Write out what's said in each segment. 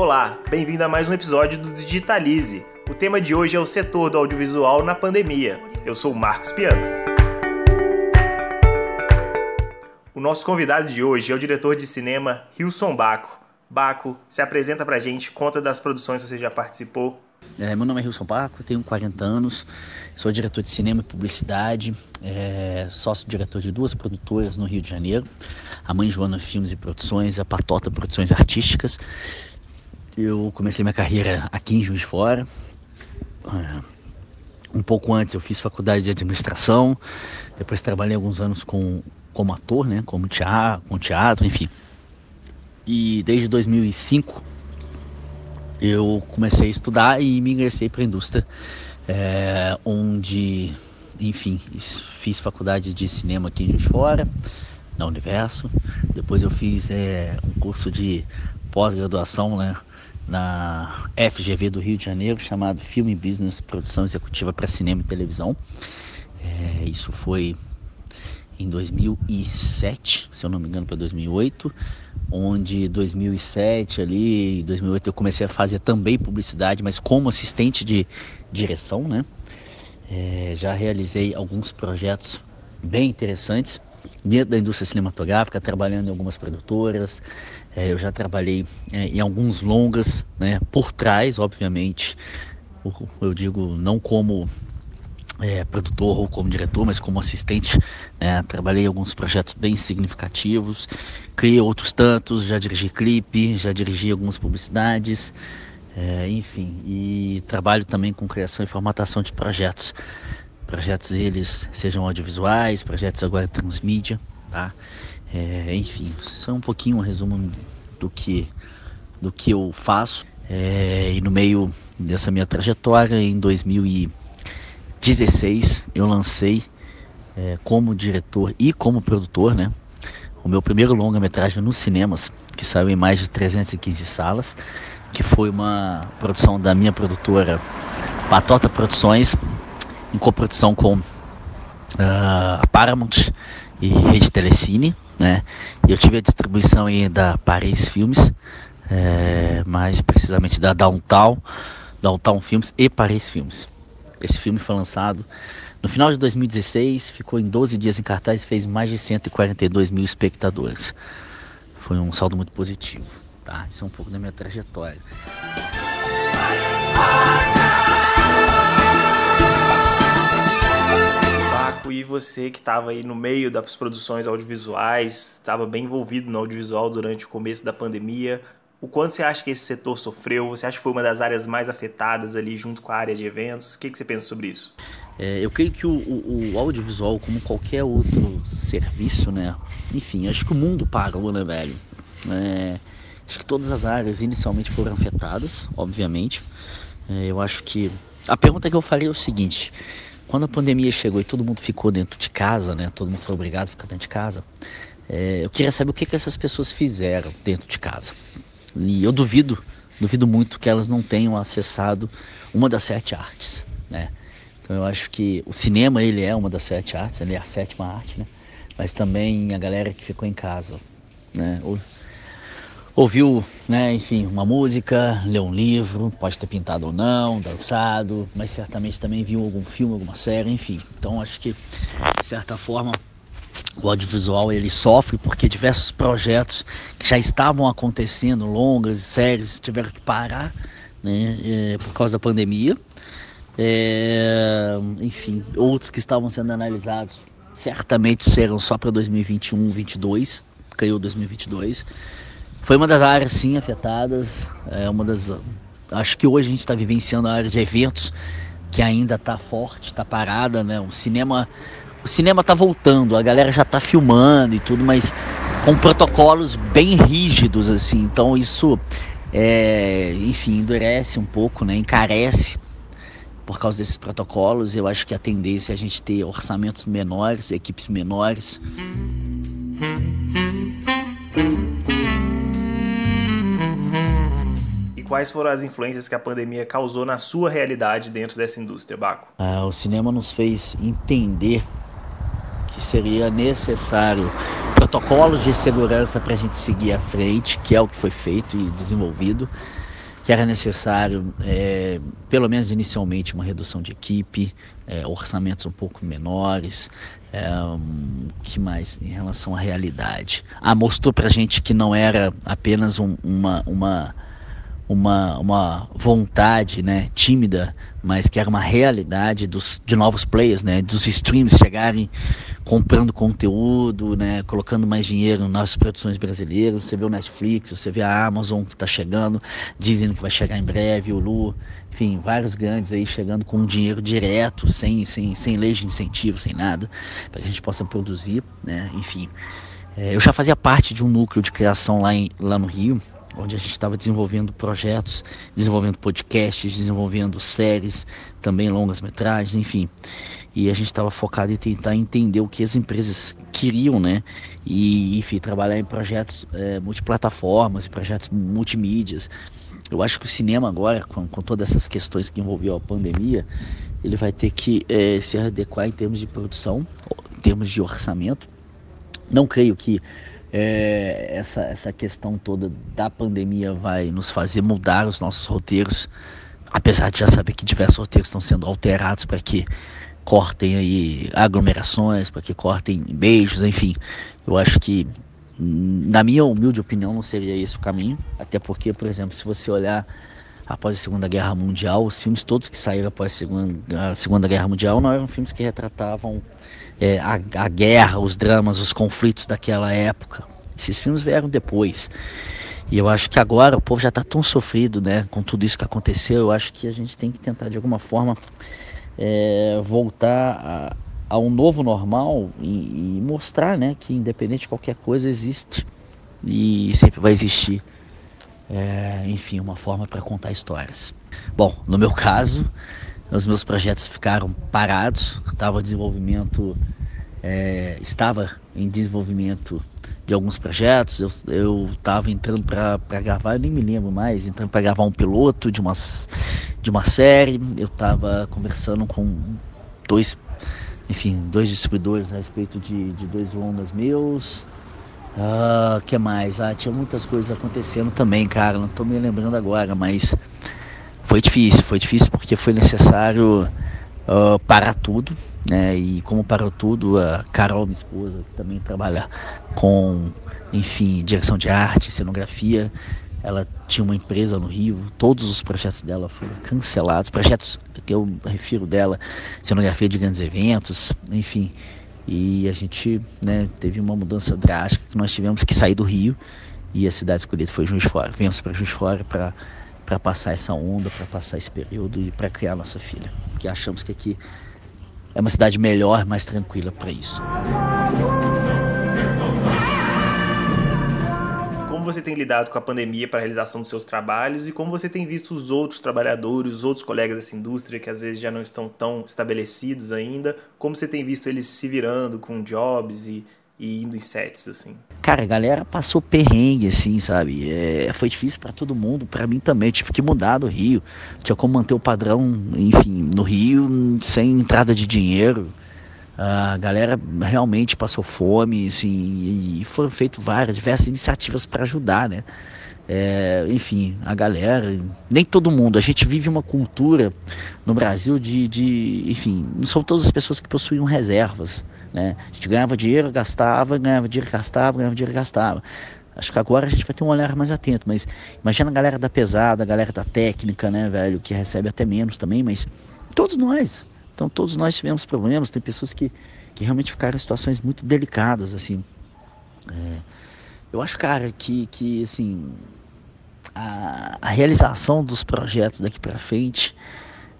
Olá, bem-vindo a mais um episódio do Digitalize. O tema de hoje é o setor do audiovisual na pandemia. Eu sou o Marcos Pianta. O nosso convidado de hoje é o diretor de cinema Hilson Baco. Baco, se apresenta pra gente, conta das produções que você já participou. É, meu nome é Wilson Baco, tenho 40 anos, sou diretor de cinema e publicidade, é, sócio-diretor de duas produtoras no Rio de Janeiro, a Mãe Joana Filmes e Produções, a Patota Produções Artísticas. Eu comecei minha carreira aqui em Juiz de Fora. É, um pouco antes eu fiz faculdade de administração, depois trabalhei alguns anos com, como ator, né, como teatro, com teatro, enfim. E desde 2005 eu comecei a estudar e me ingressei para a indústria, é, onde, enfim, fiz faculdade de cinema aqui de fora, na Universo. Depois eu fiz é, um curso de pós-graduação né, na FGV do Rio de Janeiro, chamado Film Business Produção Executiva para Cinema e Televisão. É, isso foi em 2007, se eu não me engano, para 2008, onde 2007 ali, 2008 eu comecei a fazer também publicidade, mas como assistente de direção, né? É, já realizei alguns projetos bem interessantes dentro da indústria cinematográfica, trabalhando em algumas produtoras. É, eu já trabalhei é, em alguns longas, né? Por trás, obviamente, eu digo não como é, produtor ou como diretor, mas como assistente. Né? Trabalhei em alguns projetos bem significativos, criei outros tantos, já dirigi clipe, já dirigi algumas publicidades, é, enfim. E trabalho também com criação e formatação de projetos. Projetos eles sejam audiovisuais, projetos agora transmídia, tá? É, enfim, é um pouquinho um resumo do que, do que eu faço. É, e no meio dessa minha trajetória, em 2000 e 16 eu lancei é, como diretor e como produtor, né? O meu primeiro longa-metragem nos cinemas, que saiu em mais de 315 salas, que foi uma produção da minha produtora Patota Produções, em coprodução com uh, Paramount e Rede Telecine, né? Eu tive a distribuição aí da Paris Filmes, é, mais precisamente da Downtown, Downtown Filmes e Paris Filmes. Esse filme foi lançado no final de 2016, ficou em 12 dias em cartaz e fez mais de 142 mil espectadores. Foi um saldo muito positivo, tá? Isso é um pouco da minha trajetória. Paco, e você que estava aí no meio das produções audiovisuais, estava bem envolvido no audiovisual durante o começo da pandemia, o quanto você acha que esse setor sofreu? Você acha que foi uma das áreas mais afetadas ali junto com a área de eventos? O que, que você pensa sobre isso? É, eu creio que o, o, o, audiovisual, como qualquer outro serviço, né? Enfim, acho que o mundo parou, né, velho? É, acho que todas as áreas inicialmente foram afetadas, obviamente. É, eu acho que. A pergunta que eu faria é o seguinte: quando a pandemia chegou e todo mundo ficou dentro de casa, né? Todo mundo foi obrigado a ficar dentro de casa. É, eu queria saber o que, que essas pessoas fizeram dentro de casa. E eu duvido, duvido muito que elas não tenham acessado uma das sete artes, né? Então eu acho que o cinema ele é uma das sete artes, ele é a sétima arte, né? Mas também a galera que ficou em casa, né? Ouviu, né, enfim, uma música, leu um livro, pode ter pintado ou não, dançado, mas certamente também viu algum filme, alguma série, enfim. Então acho que de certa forma o audiovisual ele sofre porque diversos projetos que já estavam acontecendo, longas séries, tiveram que parar né, é, por causa da pandemia. É, enfim, outros que estavam sendo analisados certamente serão só para 2021, 2022, caiu 2022. Foi uma das áreas sim afetadas, é uma das acho que hoje a gente está vivenciando a área de eventos que ainda está forte, está parada, né? O cinema o cinema tá voltando, a galera já tá filmando e tudo, mas com protocolos bem rígidos, assim. Então isso, é, enfim, endurece um pouco, né? Encarece por causa desses protocolos. Eu acho que a tendência é a gente ter orçamentos menores, equipes menores. Quais foram as influências que a pandemia causou na sua realidade dentro dessa indústria, Baco? Ah, o cinema nos fez entender que seria necessário protocolos de segurança para a gente seguir à frente, que é o que foi feito e desenvolvido. que era necessário, é, pelo menos inicialmente, uma redução de equipe, é, orçamentos um pouco menores, é, que mais em relação à realidade? Ah, mostrou pra gente que não era apenas um, uma, uma uma, uma vontade né, tímida, mas que era uma realidade dos, de novos players, né, dos streams chegarem comprando conteúdo, né, colocando mais dinheiro nas produções brasileiras. Você vê o Netflix, você vê a Amazon que está chegando, dizendo que vai chegar em breve, o Lu, enfim, vários grandes aí chegando com dinheiro direto, sem, sem, sem lei de incentivo, sem nada, para que a gente possa produzir, né, enfim. É, eu já fazia parte de um núcleo de criação lá, em, lá no Rio, onde a gente estava desenvolvendo projetos, desenvolvendo podcasts, desenvolvendo séries, também longas metragens, enfim. E a gente estava focado em tentar entender o que as empresas queriam, né? E, enfim, trabalhar em projetos é, multiplataformas, em projetos multimídias. Eu acho que o cinema agora, com, com todas essas questões que envolveu a pandemia, ele vai ter que é, se adequar em termos de produção, em termos de orçamento. Não creio que é, essa, essa questão toda da pandemia vai nos fazer mudar os nossos roteiros, apesar de já saber que diversos roteiros estão sendo alterados para que cortem aí aglomerações, para que cortem beijos, enfim. Eu acho que, na minha humilde opinião, não seria esse o caminho, até porque, por exemplo, se você olhar após a Segunda Guerra Mundial, os filmes todos que saíram após a Segunda, a Segunda Guerra Mundial não eram filmes que retratavam é, a, a guerra, os dramas, os conflitos daquela época. Esses filmes vieram depois. E eu acho que agora o povo já está tão sofrido, né, com tudo isso que aconteceu. Eu acho que a gente tem que tentar de alguma forma é, voltar a, a, um novo normal e, e, mostrar, né, que independente de qualquer coisa existe e sempre vai existir é, enfim, uma forma para contar histórias. Bom, no meu caso, os meus projetos ficaram parados, estava desenvolvimento, é, estava em desenvolvimento de alguns projetos, eu estava entrando para gravar, eu nem me lembro mais, entrando para gravar um piloto de uma, de uma série, eu estava conversando com dois, enfim, dois distribuidores a respeito de, de dois longas meus, ah, que mais? Ah, tinha muitas coisas acontecendo também, cara. Não tô me lembrando agora, mas foi difícil. Foi difícil porque foi necessário uh, parar tudo, né? E como parou tudo, a Carol, minha esposa, que também trabalha com, enfim, direção de arte, cenografia. Ela tinha uma empresa no Rio, todos os projetos dela foram cancelados. Projetos que eu refiro dela, cenografia de grandes eventos, enfim. E a gente né, teve uma mudança drástica que nós tivemos que sair do Rio e a cidade escolhida foi Juiz Fora. Viemos para Juiz Fora para passar essa onda, para passar esse período e para criar nossa filha. Porque achamos que aqui é uma cidade melhor, mais tranquila para isso. Você tem lidado com a pandemia para a realização dos seus trabalhos e como você tem visto os outros trabalhadores, os outros colegas dessa indústria que às vezes já não estão tão estabelecidos ainda, como você tem visto eles se virando com jobs e, e indo em sets, assim? Cara, a galera passou perrengue, assim, sabe? É, foi difícil para todo mundo, para mim também. tive que mudar do Rio. Tinha como manter o padrão, enfim, no Rio, sem entrada de dinheiro. A galera realmente passou fome, assim, e foram feitas várias, diversas iniciativas para ajudar, né? É, enfim, a galera, nem todo mundo. A gente vive uma cultura no Brasil de, de, enfim, não são todas as pessoas que possuíam reservas, né? A gente ganhava dinheiro, gastava, ganhava dinheiro, gastava, ganhava dinheiro, gastava. Acho que agora a gente vai ter um olhar mais atento, mas imagina a galera da pesada, a galera da técnica, né, velho, que recebe até menos também, mas todos nós, então todos nós tivemos problemas, tem pessoas que, que realmente ficaram em situações muito delicadas, assim. É, eu acho, cara, que, que assim, a, a realização dos projetos daqui para frente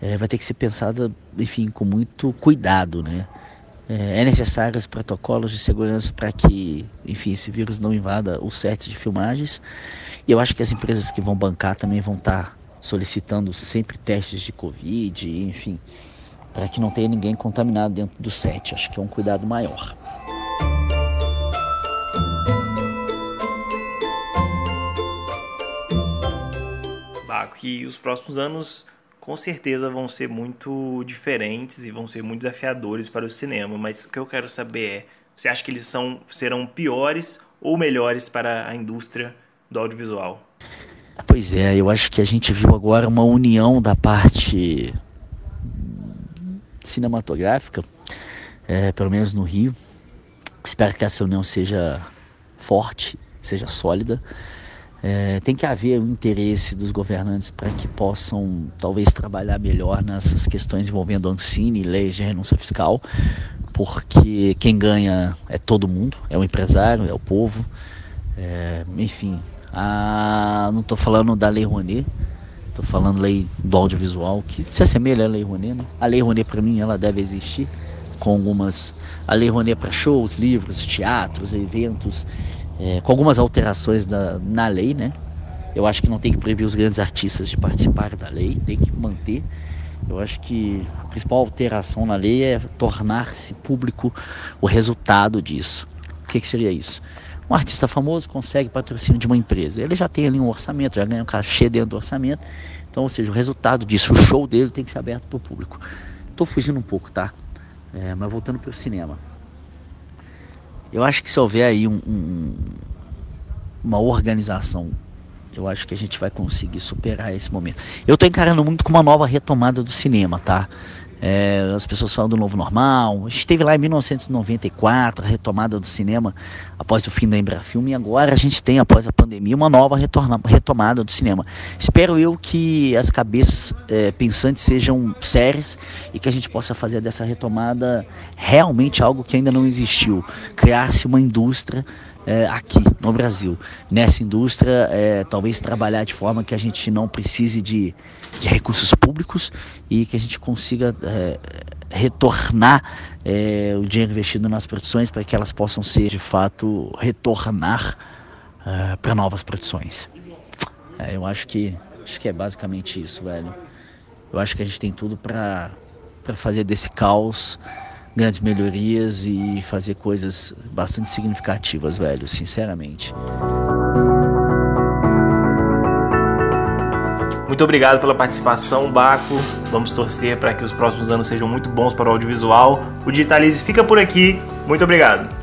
é, vai ter que ser pensada, enfim, com muito cuidado, né? É, é necessário os protocolos de segurança para que, enfim, esse vírus não invada os sets de filmagens. E eu acho que as empresas que vão bancar também vão estar tá solicitando sempre testes de Covid, enfim, para que não tenha ninguém contaminado dentro do set. Acho que é um cuidado maior. Baco, que os próximos anos com certeza vão ser muito diferentes e vão ser muito desafiadores para o cinema, mas o que eu quero saber é, você acha que eles são, serão piores ou melhores para a indústria do audiovisual? Pois é, eu acho que a gente viu agora uma união da parte cinematográfica, é, pelo menos no Rio. Espero que essa união seja forte, seja sólida. É, tem que haver o interesse dos governantes para que possam talvez trabalhar melhor nessas questões envolvendo Ancine e leis de renúncia fiscal, porque quem ganha é todo mundo, é o empresário, é o povo, é, enfim. A, não estou falando da Lei Rouanet, estou falando lei do audiovisual, que se assemelha à Lei Rouanet. Né? A Lei Rouanet, para mim, ela deve existir com algumas. A Lei Rouanet para shows, livros, teatros, eventos é, com algumas alterações da, na lei, né? Eu acho que não tem que proibir os grandes artistas de participar da lei, tem que manter. Eu acho que a principal alteração na lei é tornar-se público o resultado disso. O que, que seria isso? Um artista famoso consegue patrocínio de uma empresa. Ele já tem ali um orçamento, já ganha um cachê dentro do orçamento. Então, ou seja, o resultado disso, o show dele tem que ser aberto para o público. Estou fugindo um pouco, tá? É, mas voltando para o cinema. Eu acho que se houver aí um, um, uma organização, eu acho que a gente vai conseguir superar esse momento. Eu estou encarando muito como uma nova retomada do cinema, tá? É, as pessoas falam do novo normal. A gente teve lá em 1994 a retomada do cinema após o fim da Embrafilme e agora a gente tem, após a pandemia, uma nova retomada do cinema. Espero eu que as cabeças é, pensantes sejam sérias e que a gente possa fazer dessa retomada realmente algo que ainda não existiu. Criar-se uma indústria é, aqui no Brasil. Nessa indústria, é, talvez trabalhar de forma que a gente não precise de, de recursos públicos e que a gente consiga é, retornar é, o dinheiro investido nas produções para que elas possam ser de fato retornar é, para novas produções. É, eu acho que acho que é basicamente isso, velho. Eu acho que a gente tem tudo para fazer desse caos grandes melhorias e fazer coisas bastante significativas, velho, sinceramente. Muito obrigado pela participação, Baco. Vamos torcer para que os próximos anos sejam muito bons para o audiovisual. O Digitalize fica por aqui. Muito obrigado.